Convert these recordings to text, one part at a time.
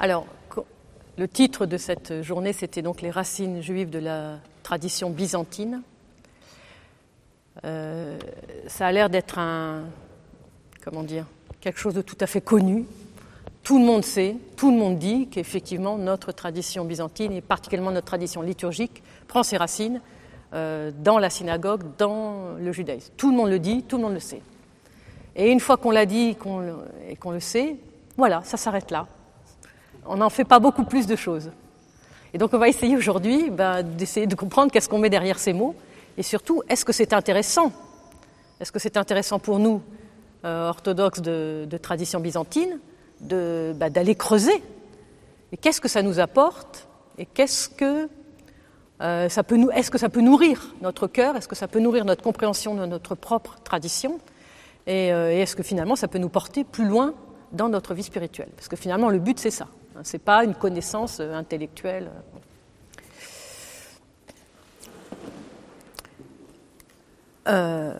Alors, le titre de cette journée, c'était donc les racines juives de la tradition byzantine. Euh, ça a l'air d'être un, comment dire, quelque chose de tout à fait connu. Tout le monde sait, tout le monde dit qu'effectivement notre tradition byzantine et particulièrement notre tradition liturgique prend ses racines euh, dans la synagogue, dans le judaïsme. Tout le monde le dit, tout le monde le sait. Et une fois qu'on l'a dit et qu'on le sait, voilà, ça s'arrête là. On n'en fait pas beaucoup plus de choses. Et donc on va essayer aujourd'hui ben, d'essayer de comprendre qu'est-ce qu'on met derrière ces mots et surtout, est-ce que c'est intéressant? Est-ce que c'est intéressant pour nous, euh, orthodoxes de, tradition byzantine, bah, d'aller creuser? Et qu'est-ce que ça nous apporte? Et qu'est-ce que euh, ça peut est-ce que ça peut nourrir notre cœur? Est-ce que ça peut nourrir notre compréhension de notre propre tradition? Euh, et, est-ce que finalement ça peut nous porter plus loin dans notre vie spirituelle? Parce que finalement, le but, c'est ça. Hein, c'est pas une connaissance intellectuelle. Euh,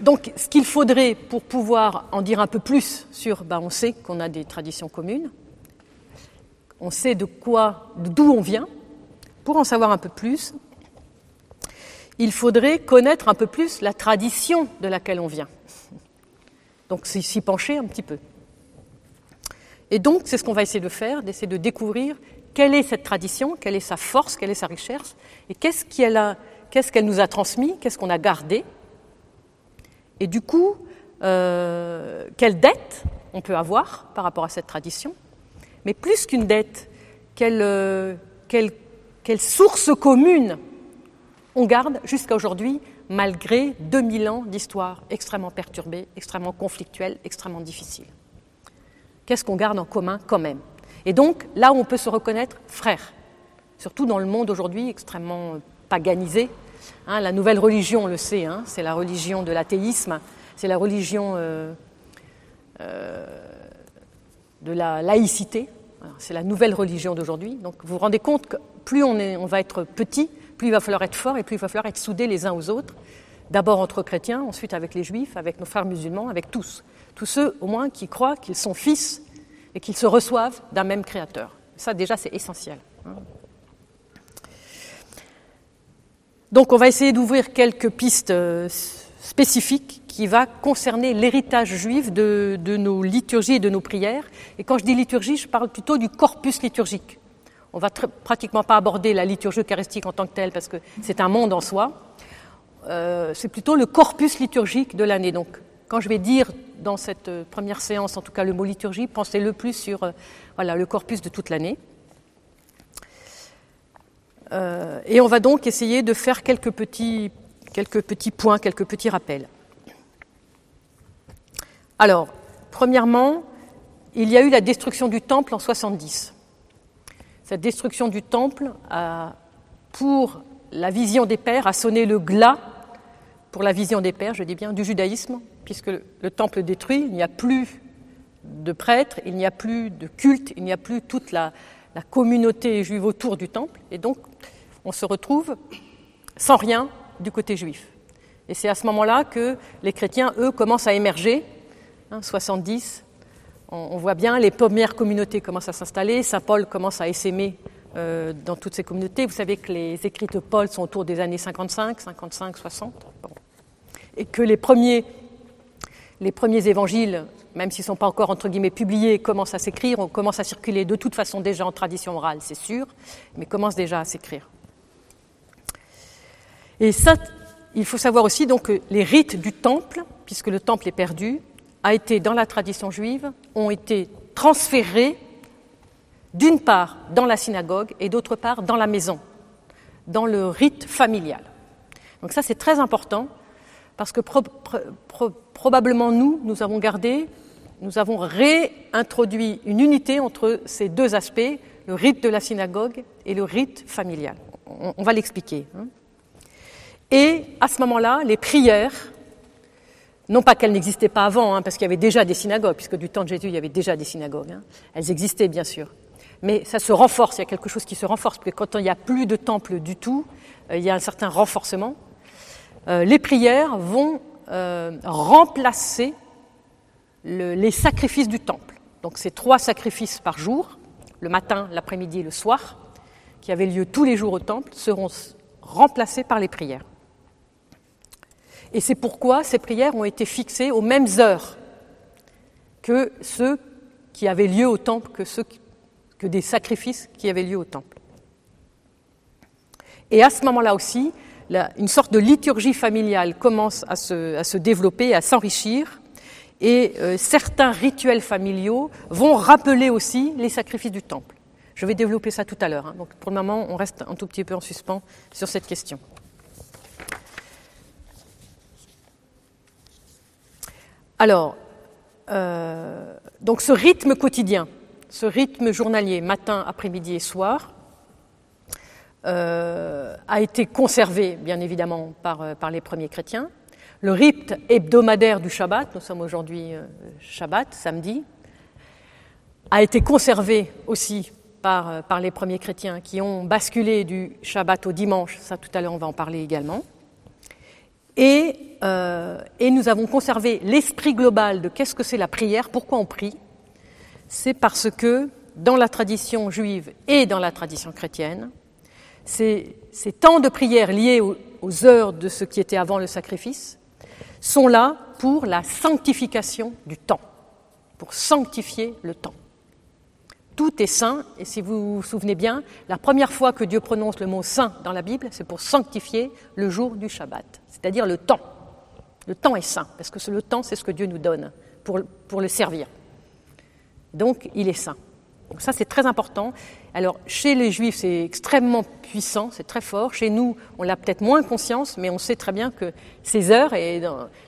donc, ce qu'il faudrait pour pouvoir en dire un peu plus sur, ben, on sait qu'on a des traditions communes, on sait de quoi, d'où on vient. Pour en savoir un peu plus, il faudrait connaître un peu plus la tradition de laquelle on vient. Donc, s'y pencher un petit peu. Et donc, c'est ce qu'on va essayer de faire, d'essayer de découvrir quelle est cette tradition, quelle est sa force, quelle est sa richesse, et qu'est-ce qu'elle nous a transmis, qu'est-ce qu'on a gardé, et du coup, euh, quelle dette on peut avoir par rapport à cette tradition, mais plus qu'une dette, quelle, euh, source commune on garde jusqu'à aujourd'hui, malgré 2000 ans d'histoire extrêmement perturbée, extrêmement conflictuelle, extrêmement difficile. Qu'est-ce qu'on garde en commun quand même? Et donc, là où on peut se reconnaître frère, surtout dans le monde aujourd'hui extrêmement paganisé, Hein, la nouvelle religion, on le sait, hein, c'est la religion de l'athéisme, c'est la religion euh, euh, de la laïcité, c'est la nouvelle religion d'aujourd'hui. Donc vous vous rendez compte que plus on, on va être petit, plus il va falloir être fort et plus il va falloir être soudés les uns aux autres, d'abord entre chrétiens, ensuite avec les juifs, avec nos frères musulmans, avec tous. Tous ceux au moins qui croient qu'ils sont fils et qu'ils se reçoivent d'un même créateur. Ça déjà c'est essentiel. Donc on va essayer d'ouvrir quelques pistes euh, spécifiques qui va concerner l'héritage juif de, nos liturgies et de nos prières. Et quand je dis liturgie, je parle plutôt du corpus liturgique. On va pratiquement pas aborder la liturgie eucharistique en tant que telle parce que c'est un monde en soi. Euh, c'est plutôt le corpus liturgique de l'année. Donc quand je vais dire dans cette euh, première séance, en tout cas le mot liturgie, pensez le plus sur voilà, le corpus de toute l'année. Euh, et on va donc essayer de faire quelques petits, points, quelques petits rappels. Alors, premièrement, il y a eu la destruction du temple en 70. Cette destruction du temple, pour la vision des pères, a sonné le glas pour la vision des pères, je dis bien, du judaïsme, puisque le temple détruit, il n'y a plus de prêtres, il n'y a plus de culte, il n'y a plus toute la, communauté juive autour du temple, et donc on se retrouve sans rien du côté juif. Et c'est à ce moment-là que les chrétiens, eux, commencent à émerger. Hein, 70, on, voit bien, les premières communautés commencent à s'installer, Saint Paul commence à essaimer euh, dans toutes ces communautés. Vous savez que les écrits de Paul sont autour des années 55, 55, 60. Et que les premiers, les premiers évangiles même s'ils ne sont pas encore entre guillemets publiés, commencent à s'écrire, on commence à circuler de toute façon déjà en tradition orale, c'est sûr, mais commencent déjà à s'écrire. Et ça, il faut savoir aussi donc que les rites du temple, puisque le temple est perdu, a été dans la tradition juive, ont été transférés d'une part dans la synagogue et d'autre part dans la maison, dans le rite familial. Donc ça c'est très important parce que probablement nous, nous avons gardé nous avons réintroduit une unité entre ces deux aspects, le rite de la synagogue et le rite familial. On, va l'expliquer. Hein. Et à ce moment-là, les prières, non pas qu'elles n'existaient pas avant, hein, parce qu'il y avait déjà des synagogues, puisque du temps de Jésus, il y avait déjà des synagogues. Hein. Elles existaient, bien sûr. Mais ça se renforce, il y a quelque chose qui se renforce, parce que quand il n'y a plus de temple du tout, euh, il y a un certain renforcement. Euh, les prières vont euh, remplacer les sacrifices du temple. Donc c'est trois sacrifices par jour, le matin, l'après-midi et le soir, qui avaient lieu tous les jours au temple, seront remplacées par les prières. Et c'est pourquoi ces prières ont été fixées aux mêmes heures que ceux qui avaient lieu au temple, que des sacrifices qui avaient lieu au temple. Et à ce moment-là aussi, une sorte de liturgie familiale commence à se, développer, à s'enrichir, et euh, certains rituels familiaux vont rappeler aussi les sacrifices du temple. Je vais développer ça tout à l'heure. Hein. Pour le moment, on reste un tout petit peu en suspens sur cette question. Alors, euh, ce rythme quotidien, ce rythme journalier, matin, après-midi et soir, a été conservé, bien évidemment, par, euh, les premiers chrétiens. Le rite hebdomadaire du Shabbat, nous sommes aujourd'hui euh, Shabbat, samedi, a été conservé aussi par, euh, les premiers chrétiens qui ont basculé du Shabbat au dimanche, ça tout à l'heure on va en parler également. Euh, et nous avons conservé l'esprit global de qu'est-ce que c'est la prière, pourquoi on prie. C'est parce que dans la tradition juive et dans la tradition chrétienne, ces, temps de prière liés aux, aux, heures de ce qui était avant le sacrifice sont là pour la sanctification du temps, pour sanctifier le temps. Tout est saint, et si vous vous souvenez bien, la première fois que Dieu prononce le mot saint dans la Bible, c'est pour sanctifier le jour du Shabbat, c'est-à-dire le temps. Le temps est saint, parce que le temps, c'est ce que Dieu nous donne pour, pour le servir. Donc, il est saint. Donc ça, c'est très important. Alors, chez les Juifs, c'est extrêmement puissant, c'est très fort. Chez nous, on l'a peut-être moins conscience, mais on sait très bien que ces heures, et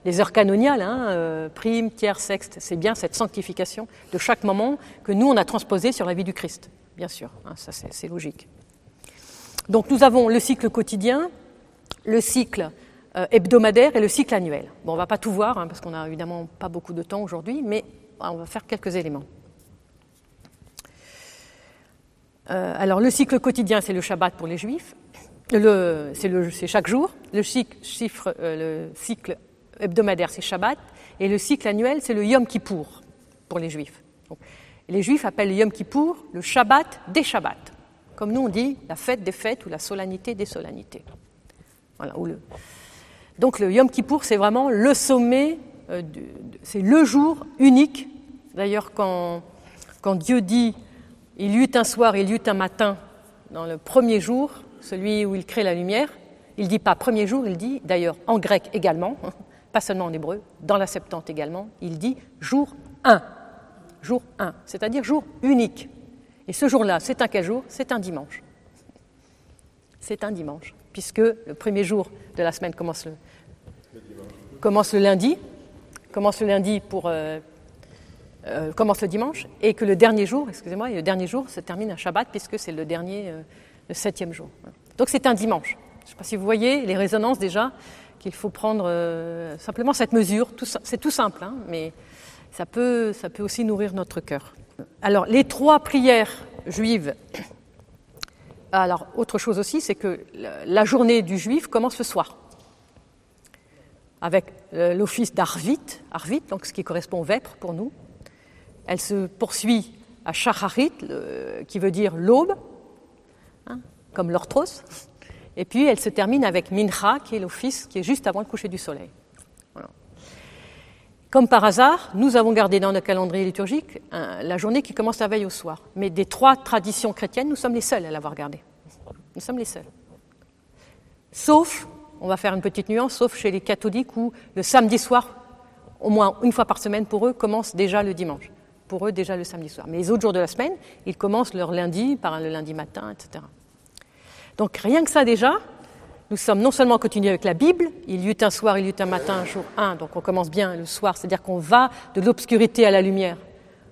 les heures canoniales, hein, euh, prime, tiers, sexte, c'est bien cette sanctification de chaque moment que nous, on a transposé sur la vie du Christ, bien sûr. Hein, ça, c'est logique. Donc, nous avons le cycle quotidien, le cycle euh, hebdomadaire et le cycle annuel. Bon, on ne va pas tout voir, hein, parce qu'on n'a évidemment pas beaucoup de temps aujourd'hui, mais on va faire quelques éléments. Euh, alors le cycle quotidien, c'est le Shabbat pour les Juifs. C'est chaque jour. Le cycle, chiffre, euh, le hebdomadaire, c'est Shabbat. Et le cycle annuel, c'est le Yom Kippour pour les Juifs. Les Juifs appellent le Yom Kippour le Shabbat des Shabbats. Comme nous, on dit la fête des fêtes ou la solennité des solennités. Voilà, le... Donc le Yom Kippour, c'est vraiment le sommet, euh, c'est le jour unique. D'ailleurs, quand Dieu dit il y eut un soir, il y eut un matin, dans le premier jour, celui où il crée la lumière. Il dit pas premier jour, il dit d'ailleurs en grec également, pas seulement en hébreu, dans la Septante également, il dit jour 1. Jour 1, c'est-à-dire jour unique. Et ce jour-là, c'est un quel jour? C'est un dimanche. C'est un dimanche, puisque le premier jour de la semaine commence le, commence le lundi, commence le lundi pour euh, euh, commence le dimanche et que le dernier jour, excusez-moi, le dernier jour se termine un Shabbat puisque c'est le dernier, euh, septième jour. Donc c'est un dimanche. Je ne sais pas si vous voyez les résonances déjà qu'il faut prendre euh, simplement cette mesure. C'est tout simple, hein, mais ça peut, ça peut aussi nourrir notre cœur. Alors les trois prières juives. Alors autre chose aussi, c'est que la journée du juif commence le soir avec l'office d'Arvit, Arvit, donc ce qui correspond au vêpres pour nous, elle se poursuit à Shacharit, qui veut dire l'aube, hein, comme l'orthros. Et puis elle se termine avec Mincha, qui est l'office qui est juste avant le coucher du soleil. Comme par hasard, nous avons gardé dans notre calendrier liturgique la journée qui commence la veille au soir. Mais des trois traditions chrétiennes, nous sommes les seuls à l'avoir gardée. Nous sommes les seuls. Sauf, on va faire une petite nuance, sauf chez les catholiques où le samedi soir, au moins une fois par semaine pour eux, commence déjà le dimanche pour eux déjà le samedi soir. Mais les autres jours de la semaine, ils commencent leur lundi par le lundi matin, etc. Donc rien que ça déjà, nous sommes non seulement continués avec la Bible, il y eut un soir, il y eut un matin, jour 1, donc on commence bien le soir, c'est-à-dire qu'on va de l'obscurité à la lumière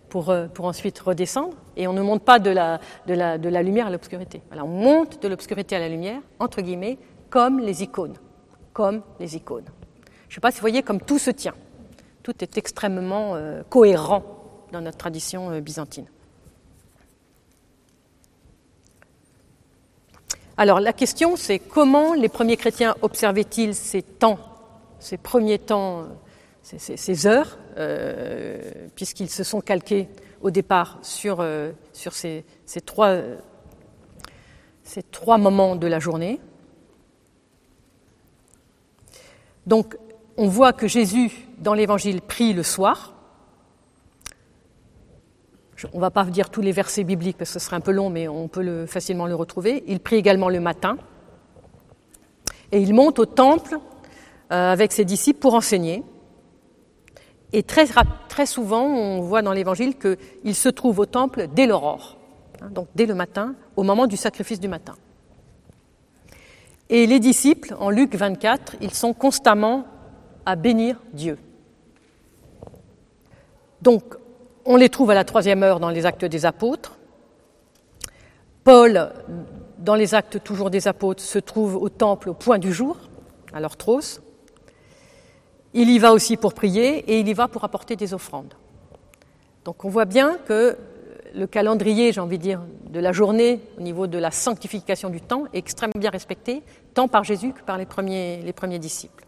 pour, euh, pour ensuite redescendre, et on ne monte pas de la, de la, de la lumière à l'obscurité. Voilà, on monte de l'obscurité à la lumière, entre guillemets, comme les icônes. Comme les icônes. Je ne sais pas si vous voyez comme tout se tient. Tout est extrêmement euh, cohérent dans notre tradition euh, byzantine. Alors la question c'est comment les premiers chrétiens observaient-ils ces temps, ces premiers temps, ces, ces, heures, euh, puisqu'ils se sont calqués au départ sur, euh, sur ces, trois, ces trois moments de la journée. Donc, on voit que Jésus, dans l'Évangile, prie le soir. On ne va pas dire tous les versets bibliques parce que ce serait un peu long, mais on peut facilement le retrouver. Il prie également le matin. Et il monte au temple euh, avec ses disciples pour enseigner. Et très, souvent, on voit dans l'Évangile qu'il se trouve au temple dès l'aurore, hein, donc dès le matin, au moment du sacrifice du matin. Et les disciples, en Luc 24, ils sont constamment à bénir Dieu. Donc, on les trouve à la troisième heure dans les actes des apôtres. Paul, dans les actes toujours des apôtres, se trouve au temple au point du jour, à l'orthros. Il y va aussi pour prier et il y va pour apporter des offrandes. Donc on voit bien que le calendrier, j'ai envie de dire, de la journée au niveau de la sanctification du temps est extrêmement bien respecté, tant par Jésus que par les premiers disciples.